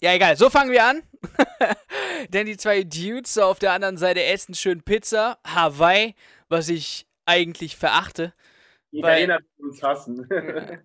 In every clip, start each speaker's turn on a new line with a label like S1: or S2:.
S1: Ja, egal, so fangen wir an. Denn die zwei Dudes auf der anderen Seite essen schön Pizza, Hawaii, was ich eigentlich verachte.
S2: Die Italiener uns hassen.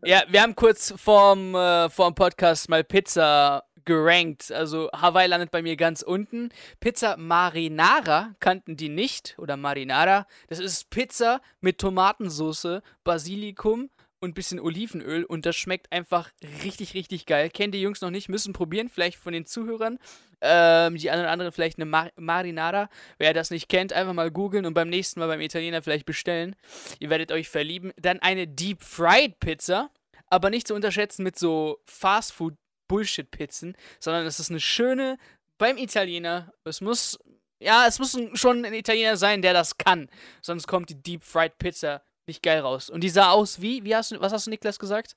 S1: Ja, wir haben kurz vorm, äh, vorm Podcast mal Pizza gerankt. Also Hawaii landet bei mir ganz unten. Pizza Marinara kannten die nicht. Oder Marinara. Das ist Pizza mit Tomatensauce, Basilikum und bisschen Olivenöl. Und das schmeckt einfach richtig, richtig geil. Kennen die Jungs noch nicht, müssen probieren. Vielleicht von den Zuhörern. Ähm, die anderen anderen vielleicht eine Mar Marinara. Wer das nicht kennt, einfach mal googeln und beim nächsten Mal beim Italiener vielleicht bestellen. Ihr werdet euch verlieben. Dann eine Deep Fried Pizza, aber nicht zu unterschätzen mit so Fast Food Bullshit Pizzen, sondern es ist eine schöne beim Italiener. Es muss ja, es muss schon ein Italiener sein, der das kann, sonst kommt die Deep Fried Pizza nicht geil raus. Und die sah aus wie, wie hast du, was hast du Niklas gesagt?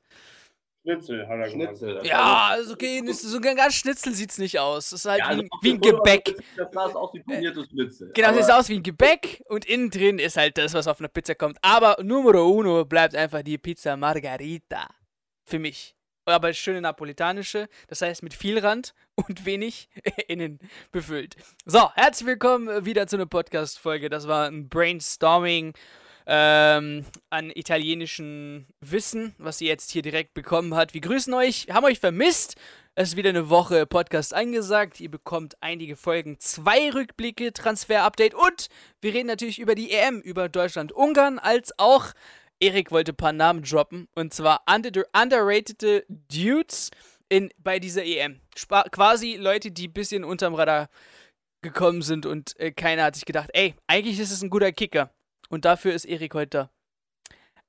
S2: Schnitzel, hat er.
S3: Schnitzel.
S1: Ja, also okay, so ein ganz Schnitzel sieht's nicht aus. Es ist halt
S3: Ja,
S1: wie,
S3: also
S1: wie
S3: dem
S1: ein Gebäck.
S3: Das sah aus wie paniertes Schnitzel.
S1: Genau, es sieht aus wie ein Gebäck und innen drin ist halt das, was auf einer Pizza kommt. Aber Numero uno bleibt einfach die Pizza Margarita. Für mich. Aber schöne napolitanische, das heißt mit viel Rand und wenig innen befüllt. So, herzlich willkommen wieder zu einer Podcast-Folge. Das war ein Brainstorming ähm, an italienischen Wissen, was ihr jetzt hier direkt bekommen habt. Wir grüßen euch, haben euch vermisst. Es ist wieder eine Woche Podcast angesagt. Ihr bekommt einige Folgen, zwei Rückblicke, Transfer-Update und wir reden natürlich über die EM, über Deutschland-Ungarn, als auch Erik wollte ein paar Namen droppen und zwar under underrated Dudes in, bei dieser EM. Spa quasi Leute, die ein bisschen unterm Radar gekommen sind und äh, keiner hat sich gedacht, ey, eigentlich ist es ein guter Kicker. Und dafür ist Erik heute da.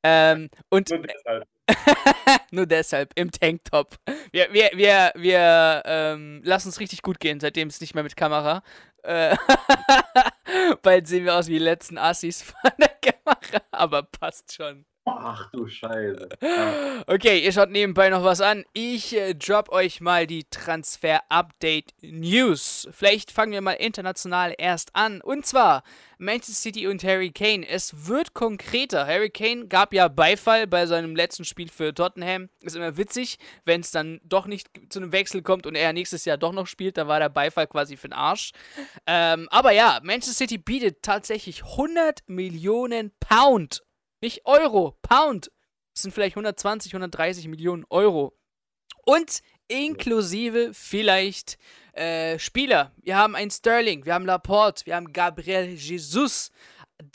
S1: Ähm, und
S2: Nur deshalb.
S1: nur deshalb im Tanktop. Wir, wir, wir, wir ähm, lassen es richtig gut gehen, seitdem es nicht mehr mit Kamera. Äh, bald sehen wir aus wie die letzten Assis von der Kamera, aber passt schon.
S3: Ach du Scheiße. Ja.
S1: Okay, ihr schaut nebenbei noch was an. Ich äh, drop euch mal die Transfer-Update-News. Vielleicht fangen wir mal international erst an. Und zwar Manchester City und Harry Kane. Es wird konkreter. Harry Kane gab ja Beifall bei seinem letzten Spiel für Tottenham. Ist immer witzig, wenn es dann doch nicht zu einem Wechsel kommt und er nächstes Jahr doch noch spielt. Da war der Beifall quasi für den Arsch. Ähm, aber ja, Manchester City bietet tatsächlich 100 Millionen Pound. Nicht Euro, Pound. Das sind vielleicht 120, 130 Millionen Euro. Und inklusive vielleicht äh, Spieler. Wir haben einen Sterling, wir haben Laporte, wir haben Gabriel Jesus.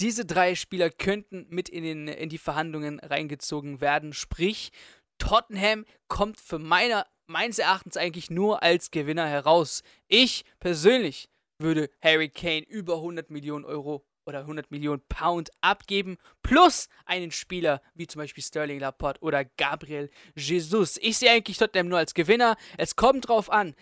S1: Diese drei Spieler könnten mit in, den, in die Verhandlungen reingezogen werden. Sprich, Tottenham kommt für meiner, meines Erachtens eigentlich nur als Gewinner heraus. Ich persönlich würde Harry Kane über 100 Millionen Euro oder 100 Millionen Pound abgeben, plus einen Spieler wie zum Beispiel Sterling Laporte oder Gabriel Jesus. Ich sehe eigentlich Tottenham nur als Gewinner. Es kommt drauf an.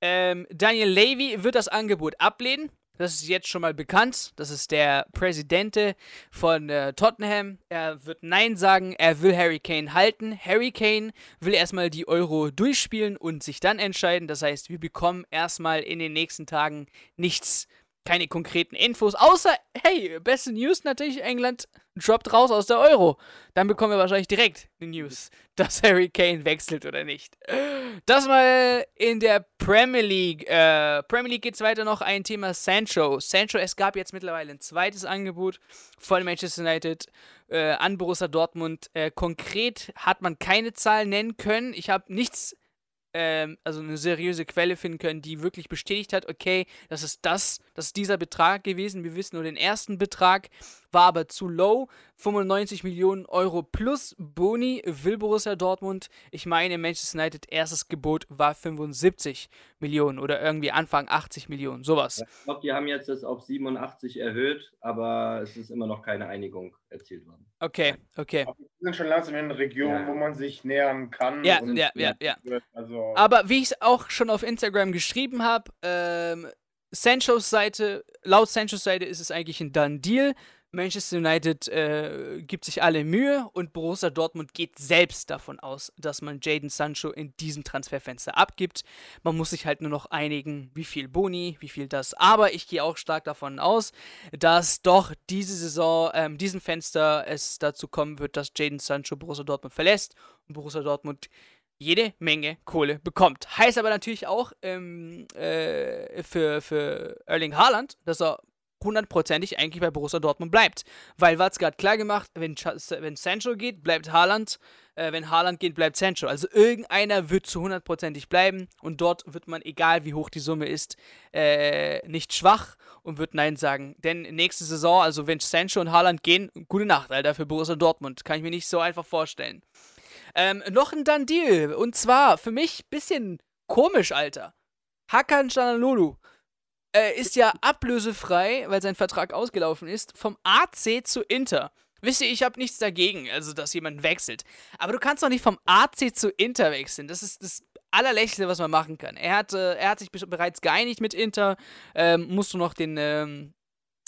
S1: Ähm, Daniel Levy wird das Angebot ablehnen. Das ist jetzt schon mal bekannt. Das ist der Präsidente von äh, Tottenham. Er wird Nein sagen. Er will Harry Kane halten. Harry Kane will erstmal die Euro durchspielen und sich dann entscheiden. Das heißt, wir bekommen erstmal in den nächsten Tagen nichts keine konkreten Infos, außer, hey, beste News natürlich, England droppt raus aus der Euro. Dann bekommen wir wahrscheinlich direkt die News, dass Harry Kane wechselt oder nicht. Das mal in der Premier League. Äh, Premier League geht's weiter noch ein Thema Sancho. Sancho, es gab jetzt mittlerweile ein zweites Angebot von Manchester United äh, an Borussia Dortmund. Äh, konkret hat man keine Zahlen nennen können. Ich habe nichts ähm, also eine seriöse Quelle finden können, die wirklich bestätigt hat, okay, das ist das, das ist dieser Betrag gewesen. Wir wissen nur den ersten Betrag, war aber zu low. 95 Millionen Euro plus Boni will Borussia Dortmund. Ich meine, Manchester United erstes Gebot war 75 Millionen oder irgendwie Anfang 80 Millionen, sowas.
S3: Ich glaube, die haben jetzt das auf 87 erhöht, aber es ist immer noch keine Einigung erzielt worden.
S1: Okay, okay.
S2: Wir sind schon langsam in Regionen,
S3: Ja.
S2: wo man sich nähern kann.
S1: Ja,
S2: und
S1: ja, ja, ja.
S2: Also,
S1: Aber wie ich es auch schon auf Instagram geschrieben habe, ähm, Sanchos Seite, laut Sanchos Seite ist es eigentlich ein Done Deal. Manchester United äh, gibt sich alle Mühe und Borussia Dortmund geht selbst davon aus, dass man Jaden Sancho in diesem Transferfenster abgibt. Man muss sich halt nur noch einigen, wie viel Boni, wie viel das. Aber ich gehe auch stark davon aus, dass doch diese Saison, ähm, diesem Fenster es dazu kommen wird, dass Jaden Sancho Borussia Dortmund verlässt und Borussia Dortmund jede Menge Kohle bekommt. Heißt aber natürlich auch ähm, äh, für, für Erling Haaland, dass er hundertprozentig eigentlich bei Borussia Dortmund bleibt. Weil Watz gerade klar gemacht, wenn, wenn Sancho geht, bleibt Haaland. Äh, wenn Haaland geht, bleibt Sancho. Also irgendeiner wird zu hundertprozentig bleiben und dort wird man, egal wie hoch die Summe ist, äh, nicht schwach und wird Nein sagen. Denn nächste Saison, also wenn Sancho und Haaland gehen, gute Nacht, Alter, für Borussia Dortmund. Kann ich mir nicht so einfach vorstellen. Ähm, noch ein Done Deal. Und zwar für mich ein bisschen komisch, Alter. Hakan Chanalulu äh, ist ja ablösefrei, weil sein Vertrag ausgelaufen ist, vom AC zu Inter. Wisst ihr, ich habe nichts dagegen, also dass jemand wechselt. Aber du kannst doch nicht vom AC zu Inter wechseln. Das ist das allerlächste, was man machen kann. Er hat, äh, er hat sich bereits geeinigt mit Inter, ähm, musst du noch den ähm,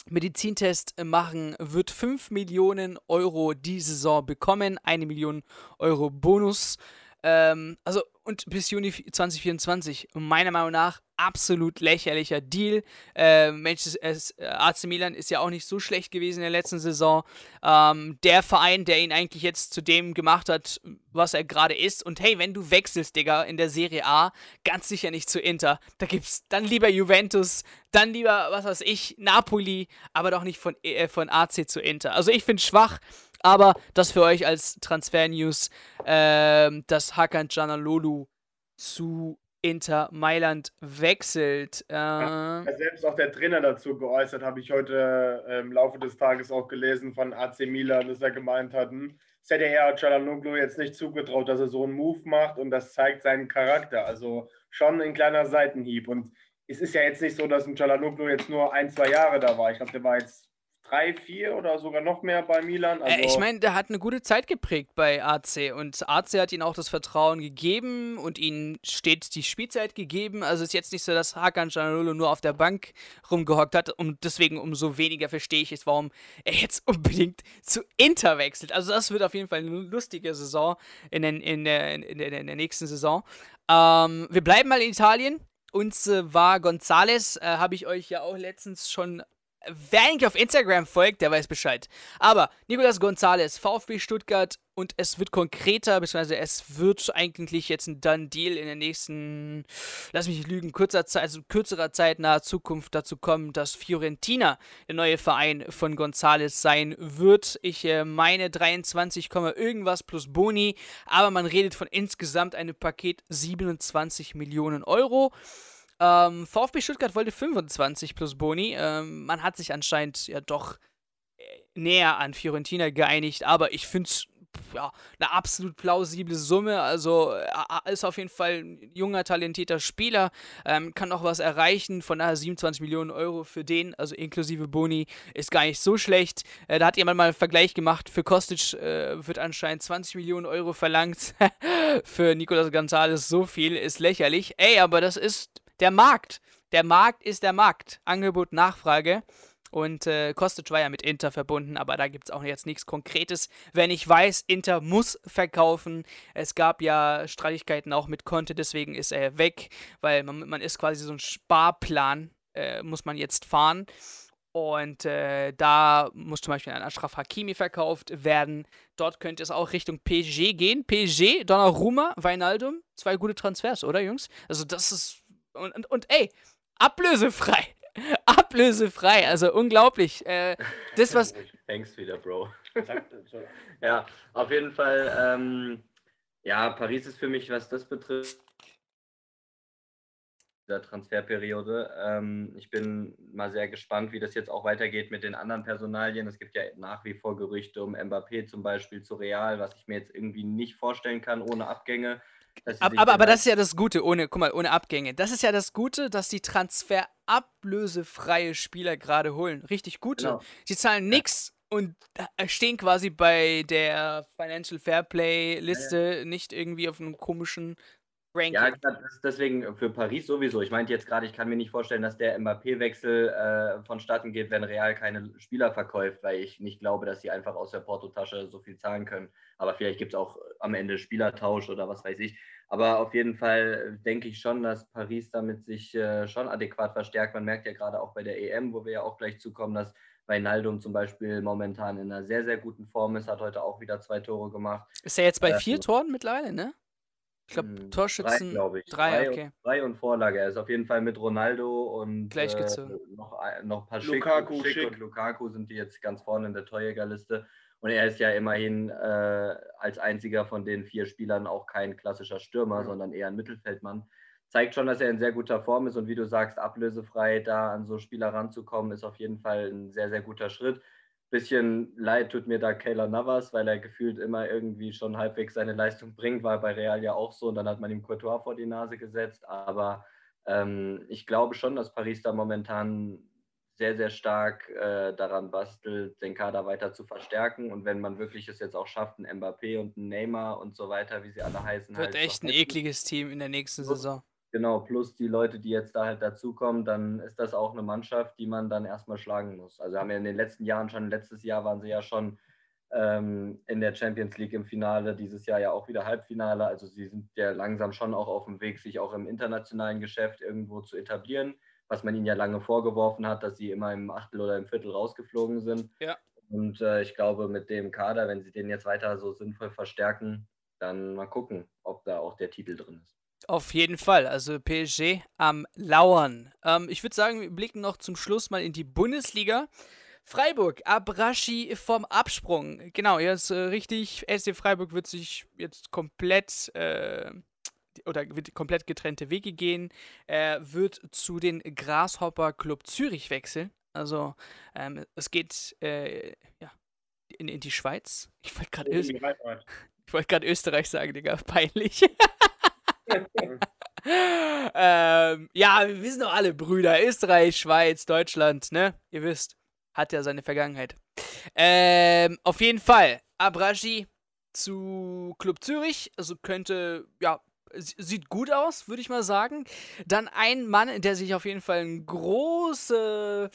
S1: Medizintest machen, wird 5 Millionen Euro die Saison bekommen, eine Million Euro Bonus. Ähm, also, und bis Juni 2024, meiner Meinung nach, absolut lächerlicher Deal. Äh, Manchester, äh, AC Milan ist ja auch nicht so schlecht gewesen in der letzten Saison. Ähm, der Verein, der ihn eigentlich jetzt zu dem gemacht hat, was er gerade ist. Und hey, wenn du wechselst, Digga, in der Serie A, ganz sicher nicht zu Inter. Da gibt's dann lieber Juventus, dann lieber, was weiß ich, Napoli, aber doch nicht von, äh, von AC zu Inter. Also ich finde schwach. Aber das für euch als Transfer-News, äh, dass Hakan Canalolu zu Inter Mailand wechselt. Äh,
S2: ja, selbst auch der Trainer dazu geäußert, habe ich heute äh, im Laufe des Tages auch gelesen von AC Milan, dass er gemeint hat, hm, es hätte er Cialanoglu jetzt nicht zugetraut, dass er so einen Move macht und das zeigt seinen Charakter. Also schon ein kleiner Seitenhieb. Und es ist ja jetzt nicht so, dass ein Cialanoglu jetzt nur ein, zwei Jahre da war. Ich glaube, der war jetzt drei, vier oder sogar noch mehr bei Milan.
S1: Also äh, ich meine, der hat eine gute Zeit geprägt bei AC und AC hat ihm auch das Vertrauen gegeben und ihm stets die Spielzeit gegeben. Also ist jetzt nicht so, dass Hakan Canolo nur auf der Bank rumgehockt hat und deswegen umso weniger verstehe ich es, warum er jetzt unbedingt zu Inter wechselt. Also das wird auf jeden Fall eine lustige Saison in, den, in, der, in, der, in der nächsten Saison. Ähm, wir bleiben mal in Italien. Uns äh, war Gonzales, äh, habe ich euch ja auch letztens schon Wer eigentlich auf Instagram folgt, der weiß Bescheid. Aber Nicolas Gonzalez, VfB Stuttgart und es wird konkreter, beziehungsweise es wird eigentlich jetzt ein Done Deal in der nächsten, lass mich nicht lügen, kurzer Zeit, also kürzerer Zeit nahe Zukunft dazu kommen, dass Fiorentina der neue Verein von Gonzalez sein wird. Ich äh, meine 23, irgendwas plus Boni, aber man redet von insgesamt einem Paket 27 Millionen Euro. Ähm, VfB Stuttgart wollte 25 plus Boni. Ähm, man hat sich anscheinend ja doch äh, näher an Fiorentina geeinigt, aber ich finde es ja, eine absolut plausible Summe. Also äh, ist auf jeden Fall ein junger, talentierter Spieler, ähm, kann auch was erreichen. Von daher 27 Millionen Euro für den, also inklusive Boni, ist gar nicht so schlecht. Äh, da hat jemand mal einen Vergleich gemacht. Für Kostic äh, wird anscheinend 20 Millionen Euro verlangt. für Nicolas Gonzalez so viel ist lächerlich. Ey, aber das ist der Markt. Der Markt ist der Markt. Angebot, Nachfrage. Und äh, Kostic war ja mit Inter verbunden, aber da gibt es auch jetzt nichts Konkretes. Wenn ich weiß, Inter muss verkaufen. Es gab ja Streitigkeiten auch mit Conte, deswegen ist er weg, weil man, man ist quasi so ein Sparplan, äh, muss man jetzt fahren. Und äh, da muss zum Beispiel ein Ashraf Hakimi verkauft werden. Dort könnte es auch Richtung PSG gehen. PSG, Donnarumma, Weinaldum. Zwei gute Transfers, oder Jungs? Also das ist und, und, und ey, ablösefrei. ablösefrei. Also unglaublich. Äh, das, was.
S3: Thanks wieder, Bro. ja, auf jeden Fall. Ähm, ja, Paris ist für mich, was das betrifft, der Transferperiode. Ähm, ich bin mal sehr gespannt, wie das jetzt auch weitergeht mit den anderen Personalien. Es gibt ja nach wie vor Gerüchte um Mbappé zum Beispiel zu Real, was ich mir jetzt irgendwie nicht vorstellen kann ohne Abgänge.
S1: Aber, aber, aber, das ist ja das Gute, ohne, guck mal, ohne Abgänge. Das ist ja das Gute, dass die transferablösefreie Spieler gerade holen. Richtig gute. Genau. Sie zahlen ja. nichts und stehen quasi bei der Financial Fairplay Liste ja, ja. nicht irgendwie auf einem komischen
S3: Ranking. Ja, deswegen für Paris sowieso. Ich meinte jetzt gerade, ich kann mir nicht vorstellen, dass der Mbappé-Wechsel äh, vonstatten geht, wenn Real keine Spieler verkauft, weil ich nicht glaube, dass sie einfach aus der Portotasche so viel zahlen können. Aber vielleicht gibt es auch am Ende Spielertausch oder was weiß ich. Aber auf jeden Fall denke ich schon, dass Paris damit sich äh, schon adäquat verstärkt. Man merkt ja gerade auch bei der EM, wo wir ja auch gleich zukommen, dass Weinaldum zum Beispiel momentan in einer sehr, sehr guten Form ist, hat heute auch wieder zwei Tore gemacht.
S1: Ist er jetzt bei äh, vier Toren mittlerweile, ne? Ich glaube, hm, Torschützen.
S3: Drei, ich. Drei, drei, okay. Und, drei und Vorlage. Er ist auf jeden Fall mit Ronaldo und
S1: Gleichgezogen.
S3: Äh, noch, noch ein paar Lukaku, Schick, Schick, und Lukaku sind die jetzt ganz vorne in der Torjägerliste. Und er ist ja immerhin äh, als einziger von den vier Spielern auch kein klassischer Stürmer, mhm. sondern eher ein Mittelfeldmann. Zeigt schon, dass er in sehr guter Form ist und wie du sagst, ablösefrei da an so Spieler ranzukommen, ist auf jeden Fall ein sehr, sehr guter Schritt. Bisschen leid tut mir da Kayla Navas, weil er gefühlt immer irgendwie schon halbwegs seine Leistung bringt, war bei Real ja auch so und dann hat man ihm Courtois vor die Nase gesetzt. Aber ähm, ich glaube schon, dass Paris da momentan sehr, sehr stark äh, daran bastelt, den Kader weiter zu verstärken. Und wenn man wirklich es jetzt auch schafft, ein Mbappé und ein Neymar und so weiter, wie sie alle heißen.
S1: Wird halt echt ein ekliges Team in der nächsten Saison.
S3: Genau, plus die Leute, die jetzt da halt dazukommen, dann ist das auch eine Mannschaft, die man dann erstmal schlagen muss. Also haben wir in den letzten Jahren schon, letztes Jahr waren sie ja schon ähm, in der Champions League im Finale, dieses Jahr ja auch wieder Halbfinale. Also sie sind ja langsam schon auch auf dem Weg, sich auch im internationalen Geschäft irgendwo zu etablieren, was man ihnen ja lange vorgeworfen hat, dass sie immer im Achtel oder im Viertel rausgeflogen sind.
S1: Ja.
S3: Und äh, ich glaube, mit dem Kader, wenn sie den jetzt weiter so sinnvoll verstärken, dann mal gucken, ob da auch der Titel drin ist.
S1: Auf jeden Fall. Also PSG am Lauern. Ähm, ich würde sagen, wir blicken noch zum Schluss mal in die Bundesliga. Freiburg, Abraschi vom Absprung. Genau, ja, ist äh, richtig. SC Freiburg wird sich jetzt komplett äh, oder wird komplett getrennte Wege gehen. Er wird zu den Grasshopper Club Zürich wechseln. Also ähm, es geht äh, ja, in, in die Schweiz. Ich wollte gerade Österreich sagen, Digga. Peinlich. ähm, ja, wir wissen doch alle, Brüder. Österreich, Schweiz, Deutschland, ne? Ihr wisst, hat ja seine Vergangenheit. Ähm, auf jeden Fall, Abraji zu Club Zürich, also könnte, ja, sieht gut aus, würde ich mal sagen. Dann ein Mann, der sich auf jeden Fall eine große,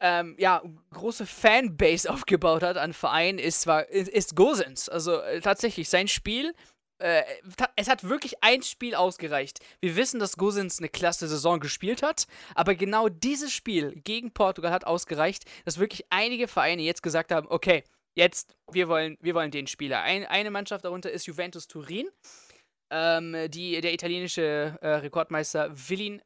S1: ähm, ja, große Fanbase aufgebaut hat an Vereinen, ist zwar, ist, Gosens. Also äh, tatsächlich, sein Spiel äh, es hat wirklich ein Spiel ausgereicht. Wir wissen, dass Gosens eine klasse Saison gespielt hat, aber genau dieses Spiel gegen Portugal hat ausgereicht, dass wirklich einige Vereine jetzt gesagt haben, okay, jetzt, wir wollen, wir wollen den Spieler. Ein, eine Mannschaft darunter ist Juventus Turin. Ähm, die, der italienische äh, Rekordmeister will ihn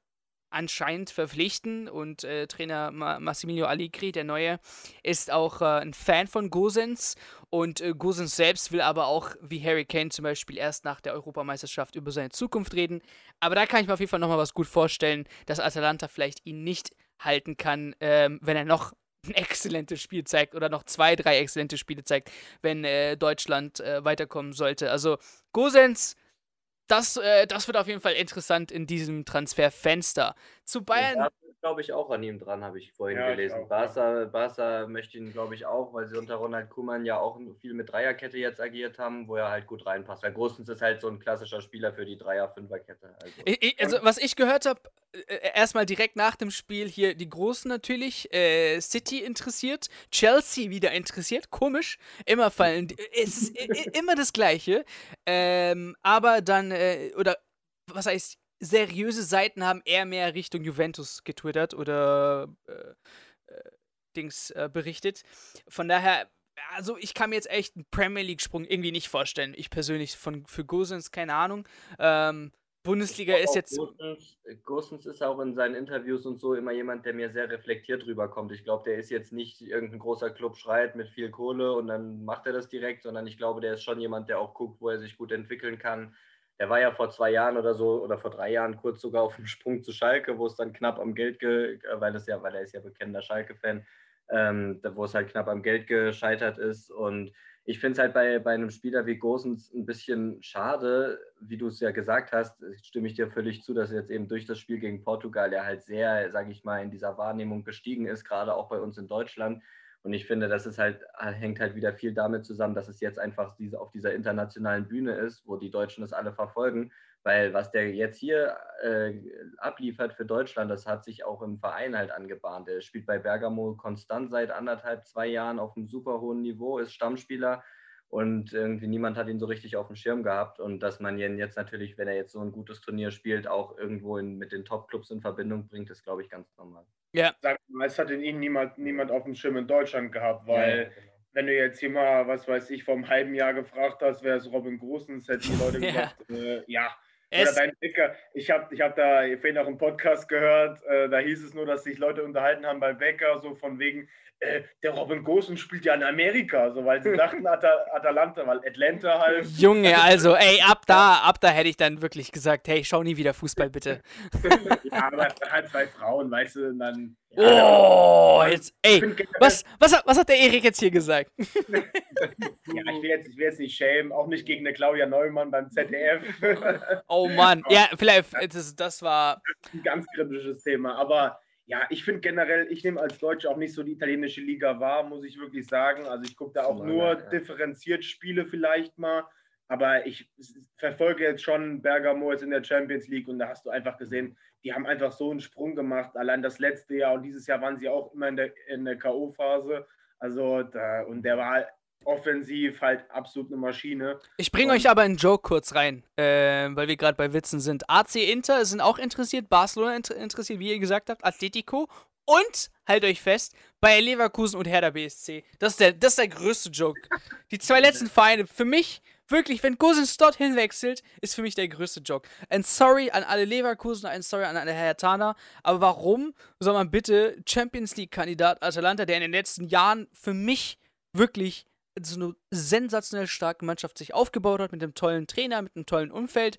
S1: anscheinend verpflichten und äh, Trainer Ma Massimiliano Allegri, der neue, ist auch äh, ein Fan von Gosens und äh, Gosens selbst will aber auch, wie Harry Kane zum Beispiel, erst nach der Europameisterschaft über seine Zukunft reden. Aber da kann ich mir auf jeden Fall nochmal was gut vorstellen, dass Atalanta vielleicht ihn nicht halten kann, ähm, wenn er noch ein exzellentes Spiel zeigt oder noch zwei, drei exzellente Spiele zeigt, wenn äh, Deutschland äh, weiterkommen sollte. Also Gosens das, äh, das wird auf jeden Fall interessant in diesem Transferfenster. Zu Bayern. Ja,
S3: glaube ich, auch an ihm dran, habe ich vorhin ja, gelesen. Barca, Barca möchte ihn, glaube ich, auch, weil sie unter Ronald Kuhmann ja auch viel mit Dreierkette jetzt agiert haben, wo er halt gut reinpasst. Weil Großens ist halt so ein klassischer Spieler für die Dreier-Fünferkette.
S1: Also. also, was ich gehört habe, äh, erstmal direkt nach dem Spiel hier die Großen natürlich, äh, City interessiert, Chelsea wieder interessiert, komisch, immer fallen, es ist immer das Gleiche, ähm, aber dann, äh, oder was heißt, seriöse Seiten haben eher mehr Richtung Juventus getwittert oder äh, äh, Dings äh, berichtet. Von daher, also ich kann mir jetzt echt einen Premier League-Sprung irgendwie nicht vorstellen. Ich persönlich von für Gosens, keine Ahnung. Ähm, Bundesliga ist jetzt.
S3: Gosens, ist auch in seinen Interviews und so immer jemand, der mir sehr reflektiert rüberkommt. Ich glaube, der ist jetzt nicht irgendein großer Club schreit mit viel Kohle und dann macht er das direkt, sondern ich glaube, der ist schon jemand, der auch guckt, wo er sich gut entwickeln kann, er war ja vor zwei Jahren oder so oder vor drei Jahren kurz sogar auf dem Sprung zu Schalke, wo es dann knapp am Geld, ge weil es ja, weil er ist ja bekennender Schalke-Fan, ähm, wo es halt knapp am Geld gescheitert ist. Und ich finde es halt bei, bei einem Spieler wie Gosens ein bisschen schade, wie du es ja gesagt hast, stimme ich dir völlig zu, dass jetzt eben durch das Spiel gegen Portugal er halt sehr, sage ich mal, in dieser Wahrnehmung gestiegen ist, gerade auch bei uns in Deutschland und ich finde, das ist halt, hängt halt wieder viel damit zusammen, dass es jetzt einfach diese, auf dieser internationalen Bühne ist, wo die Deutschen das alle verfolgen, Weil was der jetzt hier äh, abliefert für Deutschland, das hat sich auch im Verein halt angebahnt. Er spielt bei Bergamo konstant seit anderthalb, zwei Jahren auf einem super hohen Niveau, ist Stammspieler und irgendwie niemand hat ihn so richtig auf dem Schirm gehabt. Und dass man ihn jetzt natürlich, wenn er jetzt so ein gutes Turnier spielt, auch irgendwo in, mit den Top-Clubs in Verbindung bringt, ist, glaube ich, ganz normal.
S2: Ja. Es hat ihn niemand, niemand auf dem Schirm in Deutschland gehabt, weil ja, genau. wenn du jetzt hier mal, was weiß ich, vor einem halben Jahr gefragt hast, wer ist Robin Großens, hätten die Leute gesagt, ja. Äh, ja. Oder dein Bäcker. Ich habe ich hab da vorhin auch einen Podcast gehört, äh, da hieß es nur, dass sich Leute unterhalten haben bei Bäcker, so von wegen, äh, der Robin Gosen spielt ja in Amerika, so weil sie dachten At Atalanta, weil Atlanta halt.
S1: Junge, also ey, ab da, ab da hätte ich dann wirklich gesagt, hey, schau nie wieder Fußball bitte.
S2: ja, aber halt zwei Frauen, weißt du, und dann.
S1: Oh, jetzt, ey, was, was, hat, was hat der Erik jetzt hier gesagt? ja,
S2: ich will, jetzt, ich will jetzt nicht schämen, auch nicht gegen eine Claudia Neumann beim ZDF.
S1: oh Mann, ja, vielleicht, das, das war.
S2: Ein ganz kritisches Thema, aber ja, ich finde generell, ich nehme als Deutsche auch nicht so die italienische Liga wahr, muss ich wirklich sagen. Also ich gucke da auch nur ja. differenziert Spiele vielleicht mal. Aber ich verfolge jetzt schon Bergamo jetzt in der Champions League und da hast du einfach gesehen, die haben einfach so einen Sprung gemacht. Allein das letzte Jahr und dieses Jahr waren sie auch immer in der, in der K.O.-Phase. Also da, und der war offensiv halt absolut eine Maschine.
S1: Ich bringe euch aber einen Joke kurz rein, äh, weil wir gerade bei Witzen sind. AC Inter sind auch interessiert, Barcelona inter interessiert, wie ihr gesagt habt, Atletico und, halt euch fest, bei Leverkusen und Hertha BSC. Das ist der, das ist der größte Joke. Die zwei letzten Vereine, für mich, wirklich, wenn Gosens dorthin wechselt, ist für mich der größte Joke. Ein Sorry an alle Leverkusen, ein Sorry an alle Herthaner, aber warum soll man bitte Champions League-Kandidat Atalanta, der in den letzten Jahren für mich wirklich so eine sensationell starke Mannschaft sich aufgebaut hat, mit einem tollen Trainer, mit einem tollen Umfeld.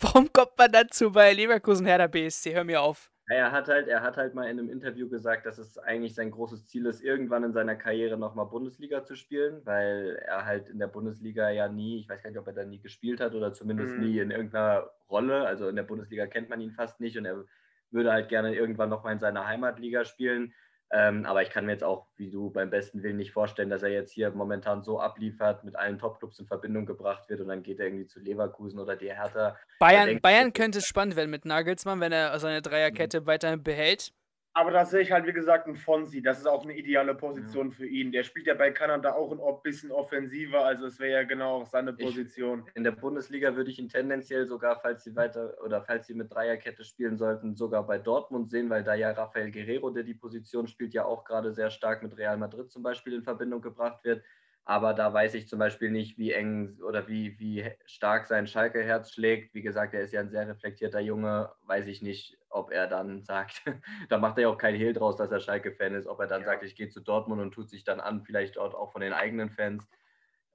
S1: Warum kommt man dazu bei Leverkusen Hertha BSC? Hör mir auf.
S3: Er hat halt, er hat halt mal in einem Interview gesagt, dass es eigentlich sein großes Ziel ist, irgendwann in seiner Karriere nochmal Bundesliga zu spielen, weil er halt in der Bundesliga ja nie, ich weiß gar nicht, ob er da nie gespielt hat oder zumindest mhm. nie in irgendeiner Rolle. Also in der Bundesliga kennt man ihn fast nicht und er würde halt gerne irgendwann nochmal in seiner Heimatliga spielen. Ähm, aber ich kann mir jetzt auch, wie du beim besten Willen, nicht vorstellen, dass er jetzt hier momentan so abliefert, mit allen Topclubs in Verbindung gebracht wird und dann geht er irgendwie zu Leverkusen oder die Hertha.
S1: Bayern, Bayern könnte es spannend werden mit Nagelsmann, wenn er seine Dreierkette mhm. weiterhin behält.
S2: Aber da sehe ich halt, wie gesagt, einen Fonsi. Das ist auch eine ideale Position ja. für ihn. Der spielt ja bei Kanada auch ein bisschen offensiver, also es wäre ja genau auch seine Position.
S3: Ich, in der Bundesliga würde ich ihn tendenziell sogar, falls sie weiter oder falls sie mit Dreierkette spielen sollten, sogar bei Dortmund sehen, weil da ja Rafael Guerrero, der die Position spielt, ja auch gerade sehr stark mit Real Madrid zum Beispiel in Verbindung gebracht wird. Aber da weiß ich zum Beispiel nicht, wie eng oder wie, wie stark sein Schalke-Herz schlägt. Wie gesagt, er ist ja ein sehr reflektierter Junge. Weiß ich nicht, ob er dann sagt, da macht er ja auch kein Hehl draus, dass er Schalke-Fan ist, ob er dann ja. sagt, ich gehe zu Dortmund und tut sich dann an, vielleicht dort auch von den eigenen Fans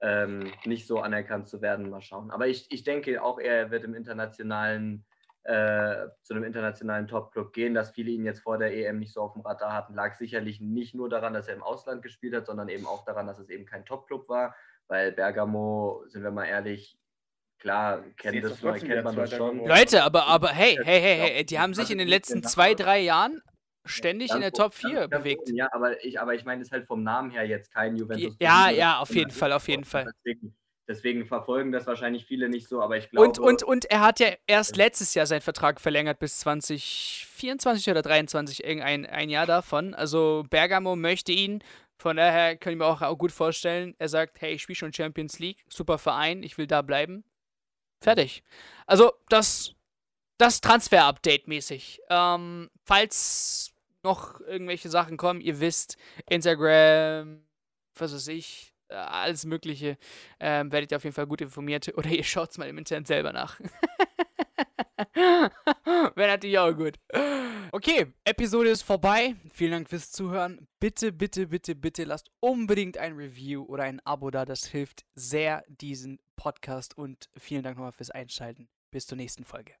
S3: ähm, nicht so anerkannt zu werden. Mal schauen. Aber ich, ich denke auch, er wird im internationalen äh, zu einem internationalen Top-Club gehen. Dass viele ihn jetzt vor der EM nicht so auf dem Radar hatten, lag sicherlich nicht nur daran, dass er im Ausland gespielt hat, sondern eben auch daran, dass es eben kein Top-Club war. Weil Bergamo, sind wir mal ehrlich, klar, kennt, das, kennt man das schon.
S1: Leute, aber, aber hey, hey, hey, hey, die haben sich in den letzten zwei, drei Jahren ständig in der Top 4 bewegt.
S3: Ja, aber ich, aber ich meine, es ist halt vom Namen her jetzt kein Juventus.
S1: Ja, ja, auf jeden Fall, auf jeden Fall.
S3: Deswegen, Deswegen verfolgen das wahrscheinlich viele nicht so, aber ich glaube.
S1: Und, und, und er hat ja erst letztes Jahr seinen Vertrag verlängert bis 2024 oder 2023, irgendein ein Jahr davon. Also Bergamo möchte ihn. Von daher kann ich mir auch gut vorstellen, er sagt, hey, ich spiele schon Champions League, super Verein, ich will da bleiben. Fertig. Also das, das Transfer-Update mäßig. Ähm, falls noch irgendwelche Sachen kommen, ihr wisst, Instagram, was weiß ich, alles Mögliche, ähm, werdet ihr auf jeden Fall gut informiert. Oder ihr schaut es mal im Internet selber nach. Wäre natürlich auch gut. Okay, Episode ist vorbei. Vielen Dank fürs Zuhören. Bitte, bitte, bitte, bitte lasst unbedingt ein Review oder ein Abo da. Das hilft sehr diesen Podcast. Und vielen Dank nochmal fürs Einschalten. Bis zur nächsten Folge.